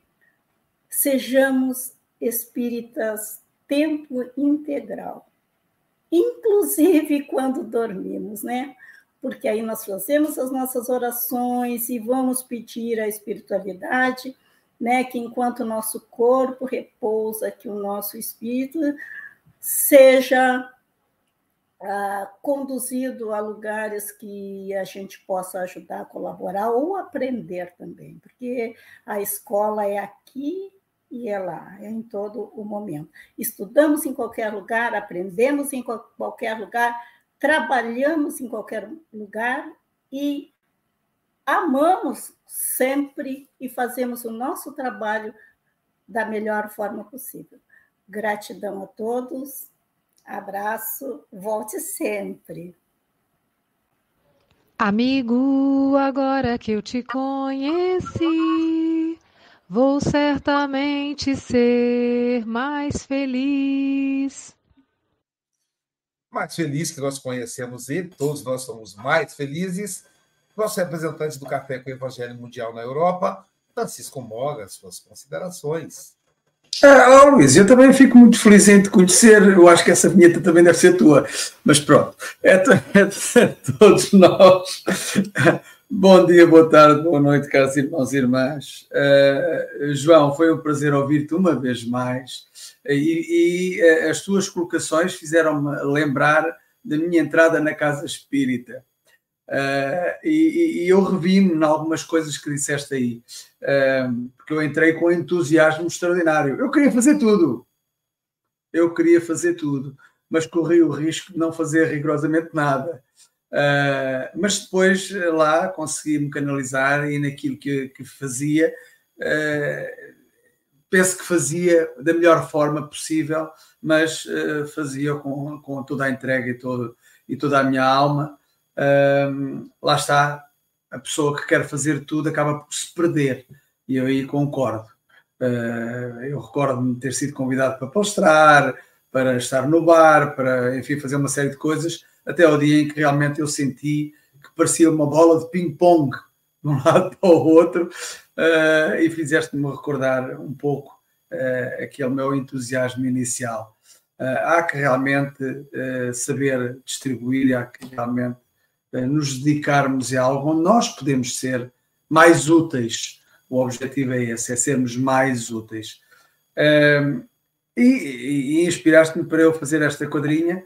[SPEAKER 9] sejamos espíritas tempo integral inclusive quando dormimos, né? Porque aí nós fazemos as nossas orações e vamos pedir a espiritualidade né, que enquanto o nosso corpo repousa, que o nosso espírito seja ah, conduzido a lugares que a gente possa ajudar colaborar ou aprender também, porque a escola é aqui e é lá, é em todo o momento. Estudamos em qualquer lugar, aprendemos em qualquer lugar, trabalhamos em qualquer lugar e amamos sempre e fazemos o nosso trabalho da melhor forma possível. Gratidão a todos, abraço, volte sempre.
[SPEAKER 3] Amigo, agora que eu te conheci, vou certamente ser mais feliz.
[SPEAKER 4] Mais feliz que nós conhecemos ele, todos nós somos mais felizes nosso representante do Café com o Evangelho Mundial na Europa, Francisco Moga, suas considerações.
[SPEAKER 10] Ah, Luís, eu também fico muito feliz em te conhecer. Eu acho que essa vinheta também deve ser tua. Mas pronto, é, é, é todos nós. Bom dia, boa tarde, boa noite, caros irmãos e irmãs. Uh, João, foi um prazer ouvir-te uma vez mais. E, e uh, as tuas colocações fizeram-me lembrar da minha entrada na Casa Espírita. Uh, e, e, eu revi-me em algumas coisas que disseste aí, uh, porque eu entrei com entusiasmo extraordinário. Eu queria fazer tudo, eu queria fazer tudo, mas corri o risco de não fazer rigorosamente nada. Uh, mas depois lá consegui-me canalizar e naquilo que, que fazia, penso que fazia da melhor forma possível, mas fazia com, com toda a entrega e, todo, e toda a minha alma lá está, a pessoa que quer fazer tudo acaba por se perder. E eu aí concordo. Uh, eu recordo-me ter sido convidado para postrar, para estar no bar, para, enfim, fazer uma série de coisas, até ao dia em que realmente eu senti que parecia uma bola de ping-pong de um lado para o outro, uh, e fizeste-me recordar um pouco uh, aquele meu entusiasmo inicial. há que realmente saber distribuir, há que realmente nos dedicarmos a algo onde nós podemos ser mais úteis. O objetivo é esse, é sermos mais úteis. E, e inspiraste-me para eu fazer esta quadrinha.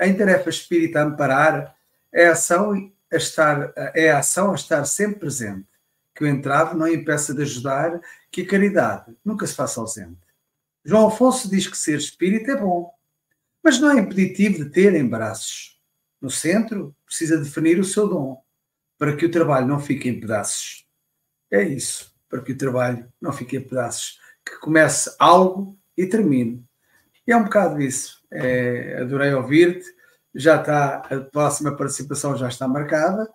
[SPEAKER 10] Em tarefa espírita amparar é a ação a estar, é a ação a estar sempre presente, que o entrave não impeça de ajudar, que a caridade nunca se faça ausente. João Afonso diz que ser espírita é bom, mas não é impeditivo de ter embaraços no centro, precisa definir o seu dom para que o trabalho não fique em pedaços. É isso, para que o trabalho não fique em pedaços. Que comece algo e termine. E é um bocado isso. É, adorei ouvir-te. Já está, a próxima participação já está marcada.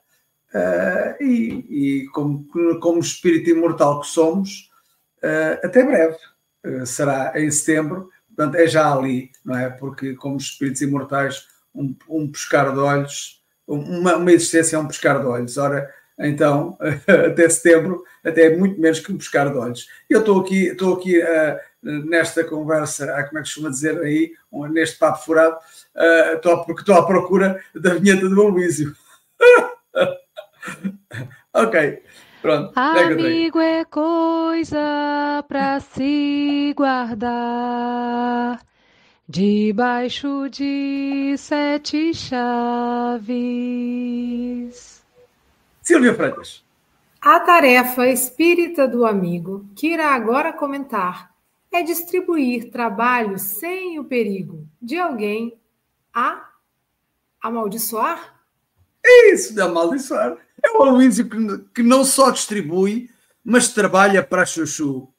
[SPEAKER 10] Uh, e, e como, como espírito imortal que somos, uh, até breve. Uh, será em setembro, portanto, é já ali, não é? Porque, como espíritos imortais, um, um pescar de olhos, uma, uma existência é um pescar de olhos. Ora, então, até setembro, até muito menos que um pescar de olhos. Eu estou aqui, estou aqui uh, nesta conversa, uh, como é que costuma dizer aí, neste papo furado, uh, estou, porque estou à procura da vinheta do Aloísio. ok, pronto.
[SPEAKER 3] Amigo é coisa para se guardar debaixo de sete chaves.
[SPEAKER 10] Silvia Freitas.
[SPEAKER 2] A tarefa espírita do amigo, que irá agora comentar, é distribuir trabalho sem o perigo de alguém a amaldiçoar?
[SPEAKER 10] Isso, de amaldiçoar. É o Aloysio que não só distribui, mas trabalha para chuchu.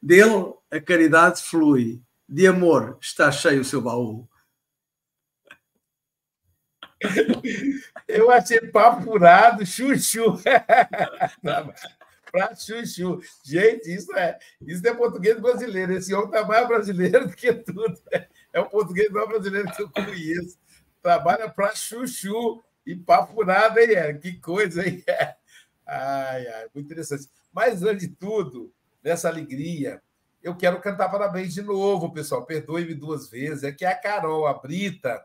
[SPEAKER 10] Dele a caridade flui de amor está cheio o seu baú?
[SPEAKER 4] Eu achei papurado, chuchu. Para chuchu. Gente, isso é, isso é português brasileiro. Esse homem está mais brasileiro do que tudo. É o português mais brasileiro que eu conheço. Trabalha para chuchu e papurado, hein? É? Que coisa, hein? Ai, ai, muito interessante. Mas, antes de tudo, nessa alegria, eu quero cantar parabéns de novo, pessoal. Perdoe-me duas vezes. É que a Carol, a Brita,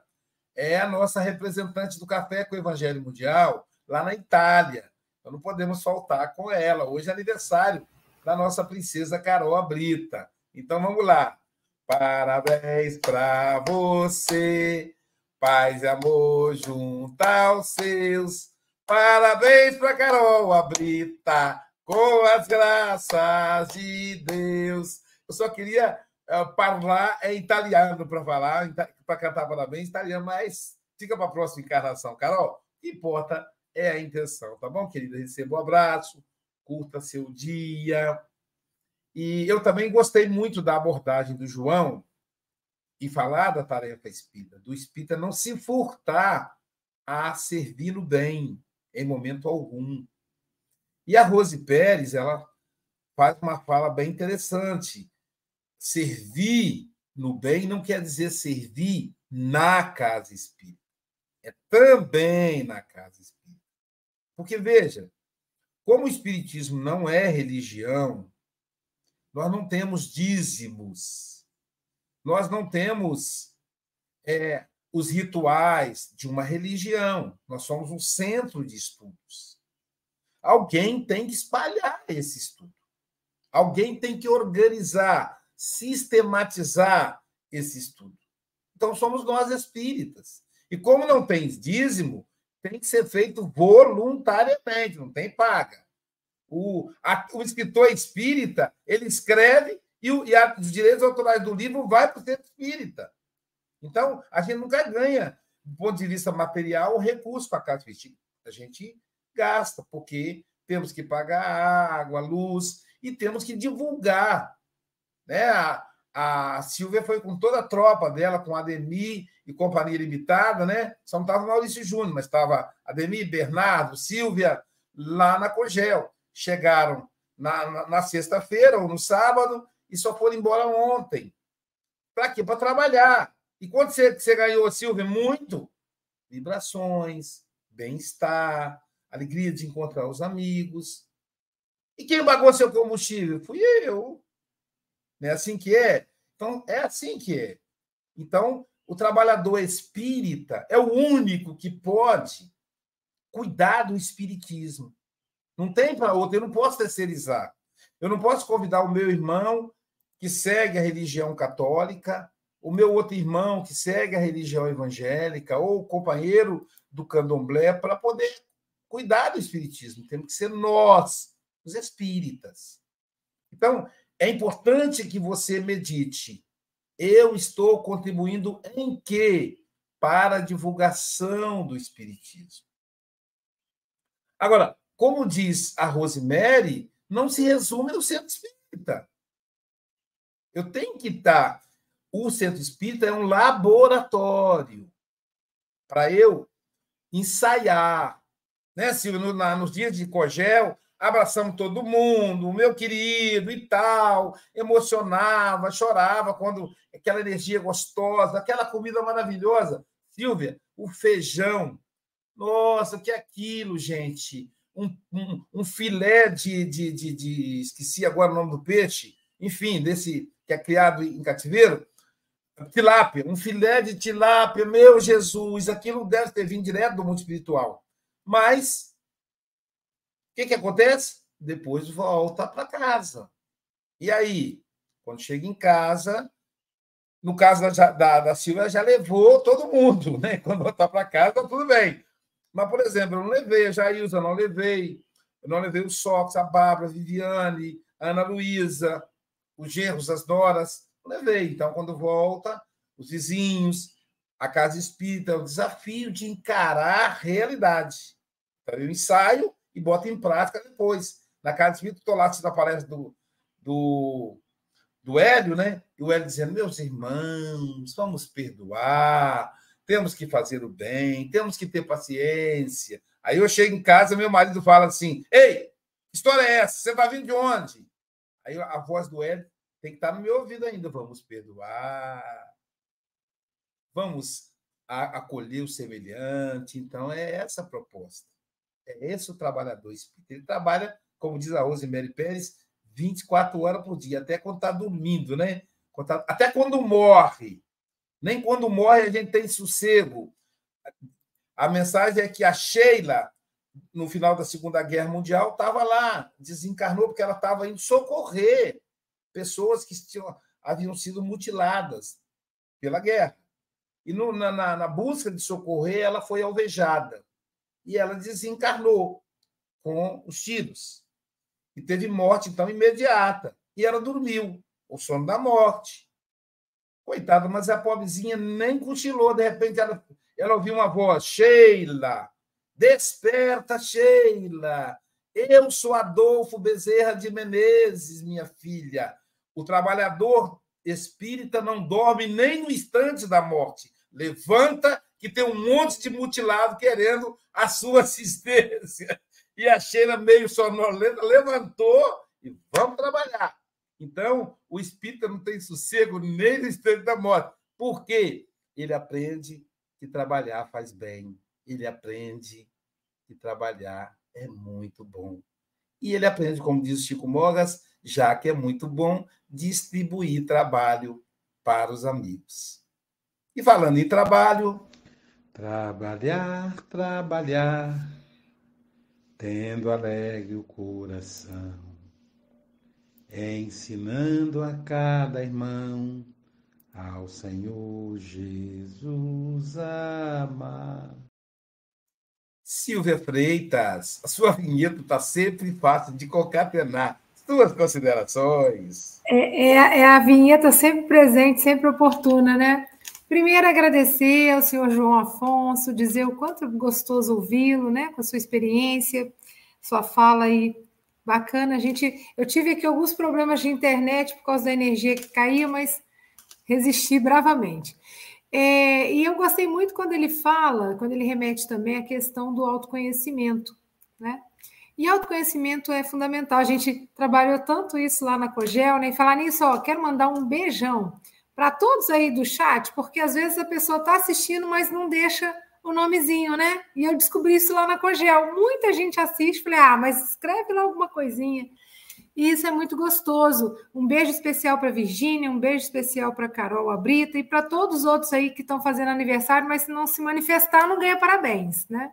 [SPEAKER 4] é a nossa representante do Café com o Evangelho Mundial lá na Itália. Então não podemos faltar com ela. Hoje é aniversário da nossa princesa Carol Brita. Então vamos lá. Parabéns para você, paz e amor junto aos seus. Parabéns para Carol Abrita, com as graças de Deus. Eu só queria uh, falar em italiano para falar, para cantar parabéns italiano, mas fica para a próxima encarnação. Carol, que importa é a intenção, tá bom, querida? Receba um abraço, curta seu dia. E eu também gostei muito da abordagem do João e falar da tarefa espírita, do espírita não se furtar a servir no bem em momento algum. E a Rose Pérez, ela faz uma fala bem interessante. Servir no bem não quer dizer servir na casa espírita. É também na casa espírita. Porque, veja, como o espiritismo não é religião, nós não temos dízimos, nós não temos é, os rituais de uma religião, nós somos um centro de estudos. Alguém tem que espalhar esse estudo, alguém tem que organizar, sistematizar esse estudo. Então, somos nós espíritas. E como não tem dízimo, tem que ser feito voluntariamente, não tem paga. O, a, o escritor espírita, ele escreve e, o, e a, os direitos autorais do livro vai para o centro espírita. Então, a gente nunca ganha, do ponto de vista material, o recurso para a casa. A gente gasta, porque temos que pagar água, luz e temos que divulgar. Né? A, a Silvia foi com toda a tropa dela, com Ademir e Companhia Limitada, né? Só não estava Maurício Júnior, mas estava Ademir, Bernardo, Silvia, lá na Cogel chegaram na, na, na sexta-feira ou no sábado e só foram embora ontem. Para quê? Para trabalhar. E quanto você, você ganhou, Silvia? Muito. Vibrações, bem-estar, alegria de encontrar os amigos. E quem pagou seu combustível? Fui eu. Não é assim que é? Então, é assim que é. Então, o trabalhador espírita é o único que pode cuidar do espiritismo. Não tem para outro, eu não posso terceirizar. Eu não posso convidar o meu irmão que segue a religião católica, o meu outro irmão que segue a religião evangélica, ou o companheiro do candomblé, para poder cuidar do espiritismo. Temos que ser nós, os espíritas. Então, é importante que você medite. Eu estou contribuindo em quê? Para a divulgação do espiritismo. Agora, como diz a Rosemary, não se resume no centro espírita. Eu tenho que estar. O centro espírita é um laboratório para eu ensaiar. Né, Silvio? Nos dias de Cogel, abraçamos todo mundo, meu querido e tal, emocionava, chorava quando aquela energia gostosa, aquela comida maravilhosa. Silvia, o feijão. Nossa, que é aquilo, gente? um, um, um filé de, de, de, de, Esqueci agora o nome do peixe, enfim, desse que é criado em cativeiro. Tilápia, um filé de tilápia, meu Jesus, aquilo deve ter vindo direto do mundo espiritual. Mas, que, que acontece? Depois volta para casa. E aí, quando chega em casa, no caso da, da, da Silvia, já levou todo mundo, né? Quando voltar para casa, tá tudo bem. Mas, por exemplo, eu não levei a Jailza, não levei. Eu não levei o Sox, a Bárbara, a Viviane, a Ana Luísa, os genros, as Doras. Não levei. Então, quando volta, os vizinhos, a casa espírita, o desafio de encarar a realidade. Então, eu ensaio e boto em prática depois. Na casa espírita, estou lá assistindo a palestra do, do, do Hélio, né? E o Hélio dizendo: meus irmãos, vamos perdoar temos que fazer o bem, temos que ter paciência. Aí eu chego em casa, meu marido fala assim: Ei, que história é essa? Você está vindo de onde? Aí a voz do Hélio tem que estar no meu ouvido ainda. Vamos perdoar, vamos acolher o semelhante. Então, é essa a proposta. É esse o trabalhador espírita. Ele trabalha, como diz a Rosemary Pérez, 24 horas por dia, até quando está dormindo, né? Até quando morre. Nem quando morre a gente tem sossego. A mensagem é que a Sheila no final da Segunda Guerra Mundial, estava lá, desencarnou porque ela estava indo socorrer pessoas que tinham, haviam sido mutiladas pela guerra. E no, na, na busca de socorrer, ela foi alvejada. E ela desencarnou com os tiros. E teve morte, então, imediata. E ela dormiu, o sono da morte. Coitada, mas a pobrezinha nem cochilou. De repente, ela, ela ouviu uma voz: Sheila, desperta, Sheila. Eu sou Adolfo Bezerra de Menezes, minha filha. O trabalhador espírita não dorme nem no instante da morte. Levanta, que tem um monte de mutilado querendo a sua assistência. E a Sheila, meio sonolenta, levantou e vamos trabalhar. Então, o espírita não tem sossego nem no instante da morte. Por quê? Ele aprende que trabalhar faz bem. Ele aprende que trabalhar é muito bom. E ele aprende, como diz Chico Mogas, já que é muito bom distribuir trabalho para os amigos. E falando em trabalho.
[SPEAKER 11] Trabalhar, trabalhar, tendo alegre o coração ensinando a cada irmão ao Senhor Jesus amar.
[SPEAKER 4] Silvia Freitas, a sua vinheta está sempre fácil de concatenar. Suas considerações.
[SPEAKER 2] É, é, é, a vinheta sempre presente, sempre oportuna, né? Primeiro, agradecer ao senhor João Afonso, dizer o quanto é gostoso ouvi-lo, né? Com a sua experiência, sua fala aí Bacana, a gente. Eu tive aqui alguns problemas de internet por causa da energia que caía, mas resisti bravamente. É, e eu gostei muito quando ele fala, quando ele remete também a questão do autoconhecimento, né? E autoconhecimento é fundamental. A gente trabalhou tanto isso lá na Cogel, né? E falar nisso, ó, quero mandar um beijão para todos aí do chat, porque às vezes a pessoa está assistindo, mas não deixa o nomezinho, né? E eu descobri isso lá na Cogel. Muita gente assiste, falei, ah, mas escreve lá alguma coisinha. E isso é muito gostoso. Um beijo especial para Virgínia, um beijo especial para Carol Abrita e para todos os outros aí que estão fazendo aniversário, mas se não se manifestar, não ganha parabéns, né?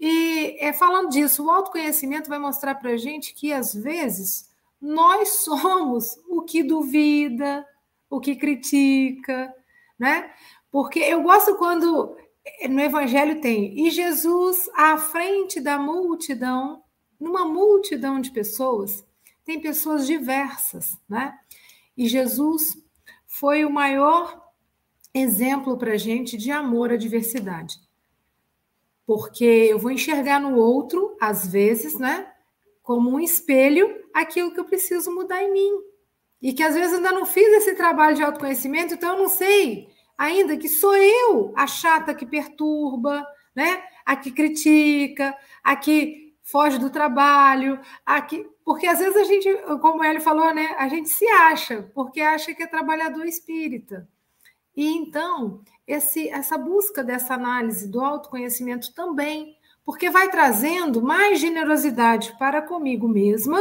[SPEAKER 2] E é, falando disso, o autoconhecimento vai mostrar para a gente que, às vezes, nós somos o que duvida, o que critica, né? Porque eu gosto quando no Evangelho tem, e Jesus à frente da multidão, numa multidão de pessoas, tem pessoas diversas, né? E Jesus foi o maior exemplo para gente de amor à diversidade. Porque eu vou enxergar no outro, às vezes, né? Como um espelho, aquilo que eu preciso mudar em mim. E que às vezes ainda não fiz esse trabalho de autoconhecimento, então eu não sei ainda que sou eu a chata que perturba, né? A que critica, a que foge do trabalho, a que... porque às vezes a gente, como ele falou, né? A gente se acha, porque acha que é trabalhador espírita. E então, esse, essa busca dessa análise do autoconhecimento também, porque vai trazendo mais generosidade para comigo mesma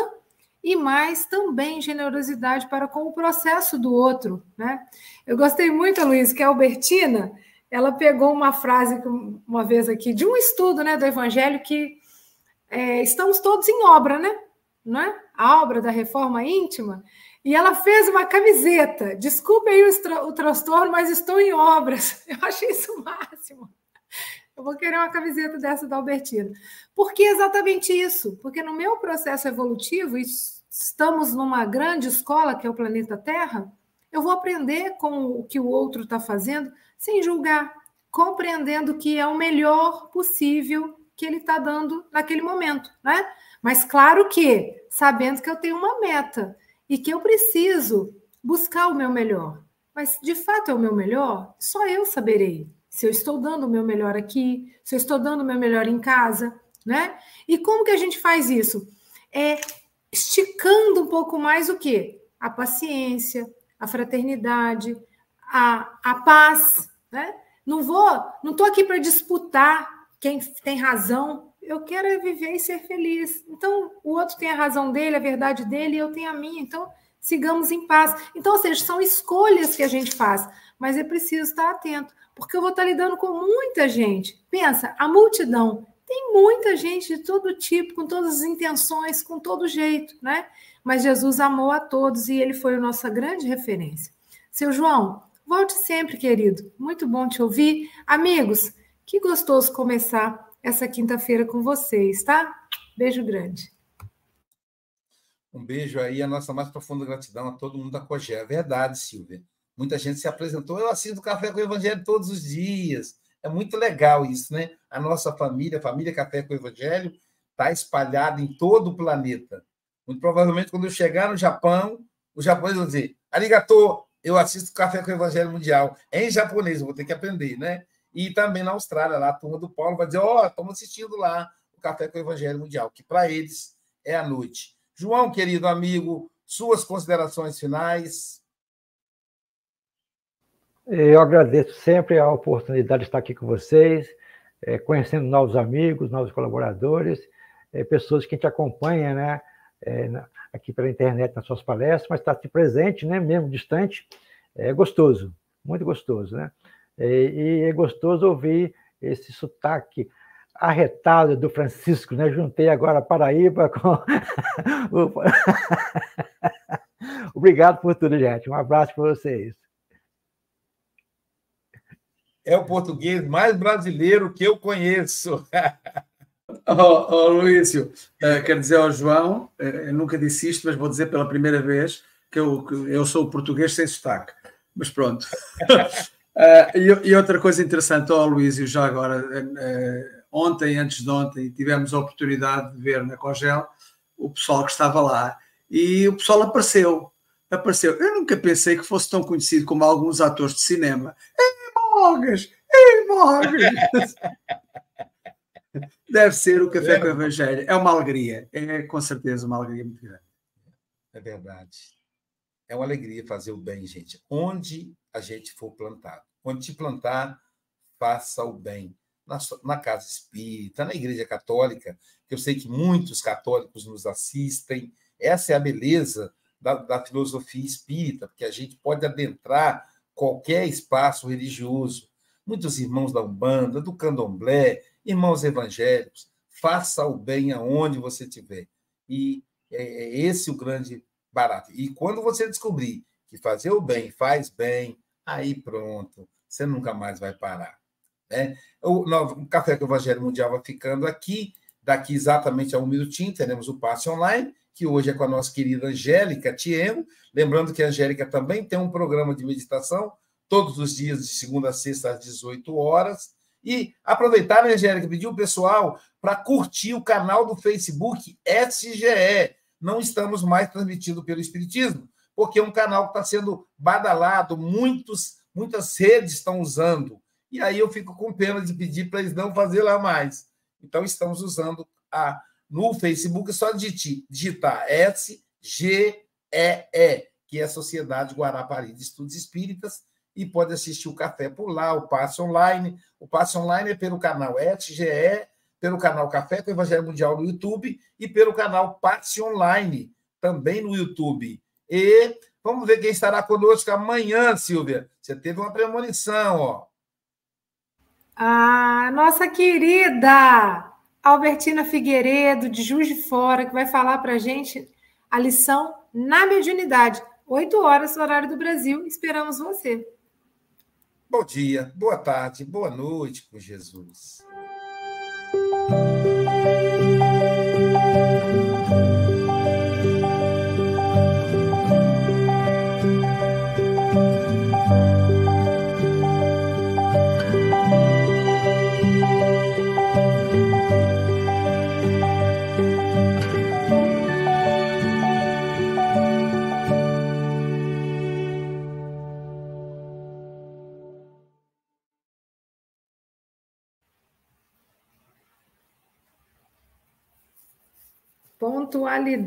[SPEAKER 2] e mais também generosidade para com o processo do outro. Né? Eu gostei muito, Luiz, que a Albertina ela pegou uma frase uma vez aqui de um estudo né, do Evangelho que é, estamos todos em obra, né? Não é? A obra da reforma íntima. E ela fez uma camiseta. Desculpe aí o, o transtorno, mas estou em obras. Eu achei isso o máximo. Eu vou querer uma camiseta dessa da Albertina. Por que exatamente isso? Porque no meu processo evolutivo, estamos numa grande escola que é o planeta Terra, eu vou aprender com o que o outro está fazendo sem julgar, compreendendo que é o melhor possível que ele está dando naquele momento, né? Mas claro que sabendo que eu tenho uma meta e que eu preciso buscar o meu melhor. Mas de fato é o meu melhor? Só eu saberei se eu estou dando o meu melhor aqui, se eu estou dando o meu melhor em casa, né? E como que a gente faz isso? É esticando um pouco mais o quê? A paciência, a fraternidade, a, a paz, né? Não vou, não estou aqui para disputar quem tem razão. Eu quero é viver e ser feliz. Então, o outro tem a razão dele, a verdade dele, e eu tenho a minha. Então, sigamos em paz. Então, ou seja, são escolhas que a gente faz, mas é preciso estar atento porque eu vou estar lidando com muita gente. Pensa, a multidão Tem muita gente de todo tipo, com todas as intenções, com todo jeito, né? Mas Jesus amou a todos e ele foi a nossa grande referência. Seu João, volte sempre, querido. Muito bom te ouvir. Amigos, que gostoso começar essa quinta-feira com vocês, tá? Beijo grande.
[SPEAKER 4] Um beijo aí, a nossa mais profunda gratidão a todo mundo da Cogé. É verdade, Silvia. Muita gente se apresentou. Eu assisto Café com o Evangelho todos os dias. É muito legal isso, né? A nossa família, a família Café com o Evangelho, está espalhada em todo o planeta. Muito provavelmente, quando eu chegar no Japão, os japoneses vão dizer: Arigato, eu assisto Café com o Evangelho Mundial. em japonês, eu vou ter que aprender, né? E também na Austrália, lá a turma do Paulo vai dizer: Ó, oh, estamos assistindo lá o Café com o Evangelho Mundial, que para eles é a noite. João, querido amigo, suas considerações finais.
[SPEAKER 6] Eu agradeço sempre a oportunidade de estar aqui com vocês, é, conhecendo novos amigos, novos colaboradores, é, pessoas que te acompanham, né, é, aqui pela internet nas suas palestras, mas está aqui presente, né, mesmo distante, é gostoso, muito gostoso, né? E, é gostoso ouvir esse sotaque arretado do Francisco, né? Juntei agora Paraíba com. Obrigado por tudo, gente. Um abraço para vocês.
[SPEAKER 4] É o português mais brasileiro que eu conheço.
[SPEAKER 10] oh, oh, Luísio, uh, quero dizer ao João, uh, nunca disse isto, mas vou dizer pela primeira vez que eu, que eu sou português sem sotaque. Mas pronto. uh, e, e, outra coisa interessante, ó oh, Luísio, já agora ontem, antes de ontem, tivemos a oportunidade de ver na Cogel o pessoal que estava lá e o pessoal apareceu. Apareceu. Eu nunca pensei que fosse tão conhecido como alguns atores de cinema. Ei, Mogas! Ei, Mogas! Deve ser o Café é. com o Evangelho. É uma alegria. É com certeza uma alegria muito grande.
[SPEAKER 4] É verdade. É uma alegria fazer o bem, gente. Onde a gente for plantado. Onde te plantar, faça o bem na, na casa espírita, na igreja católica, que eu sei que muitos católicos nos assistem. Essa é a beleza da, da filosofia espírita, porque a gente pode adentrar qualquer espaço religioso. Muitos irmãos da Umbanda, do Candomblé, irmãos evangélicos, faça o bem aonde você estiver. E é, é esse o grande barato. E quando você descobrir que fazer o bem faz bem, aí pronto, você nunca mais vai parar. Né? O, Café com o Evangelho Mundial vai ficando aqui. Daqui exatamente a um minutinho teremos o passe online, que hoje é com a nossa querida Angélica Tiengo. Lembrando que a Angélica também tem um programa de meditação todos os dias, de segunda a sexta, às 18 horas. E aproveitar, né, Angélica, pedir o pessoal para curtir o canal do Facebook SGE. Não estamos mais transmitindo pelo Espiritismo, porque é um canal que está sendo badalado, muitos, muitas redes estão usando e aí eu fico com pena de pedir para eles não fazer lá mais. Então, estamos usando a no Facebook, é só digitar, SGEE, que é a Sociedade Guarapari de Estudos Espíritas, e pode assistir o café por lá, o passe online. O passe online é pelo canal SGE, pelo canal Café com Evangelho Mundial no YouTube e pelo canal Passe Online, também no YouTube. E vamos ver quem estará conosco amanhã, Silvia. Você teve uma premonição, ó.
[SPEAKER 2] A nossa querida Albertina Figueiredo, de Juiz de Fora, que vai falar para a gente a lição na mediunidade. Oito horas, horário do Brasil. Esperamos você.
[SPEAKER 4] Bom dia, boa tarde, boa noite com Jesus.
[SPEAKER 2] Pontualidade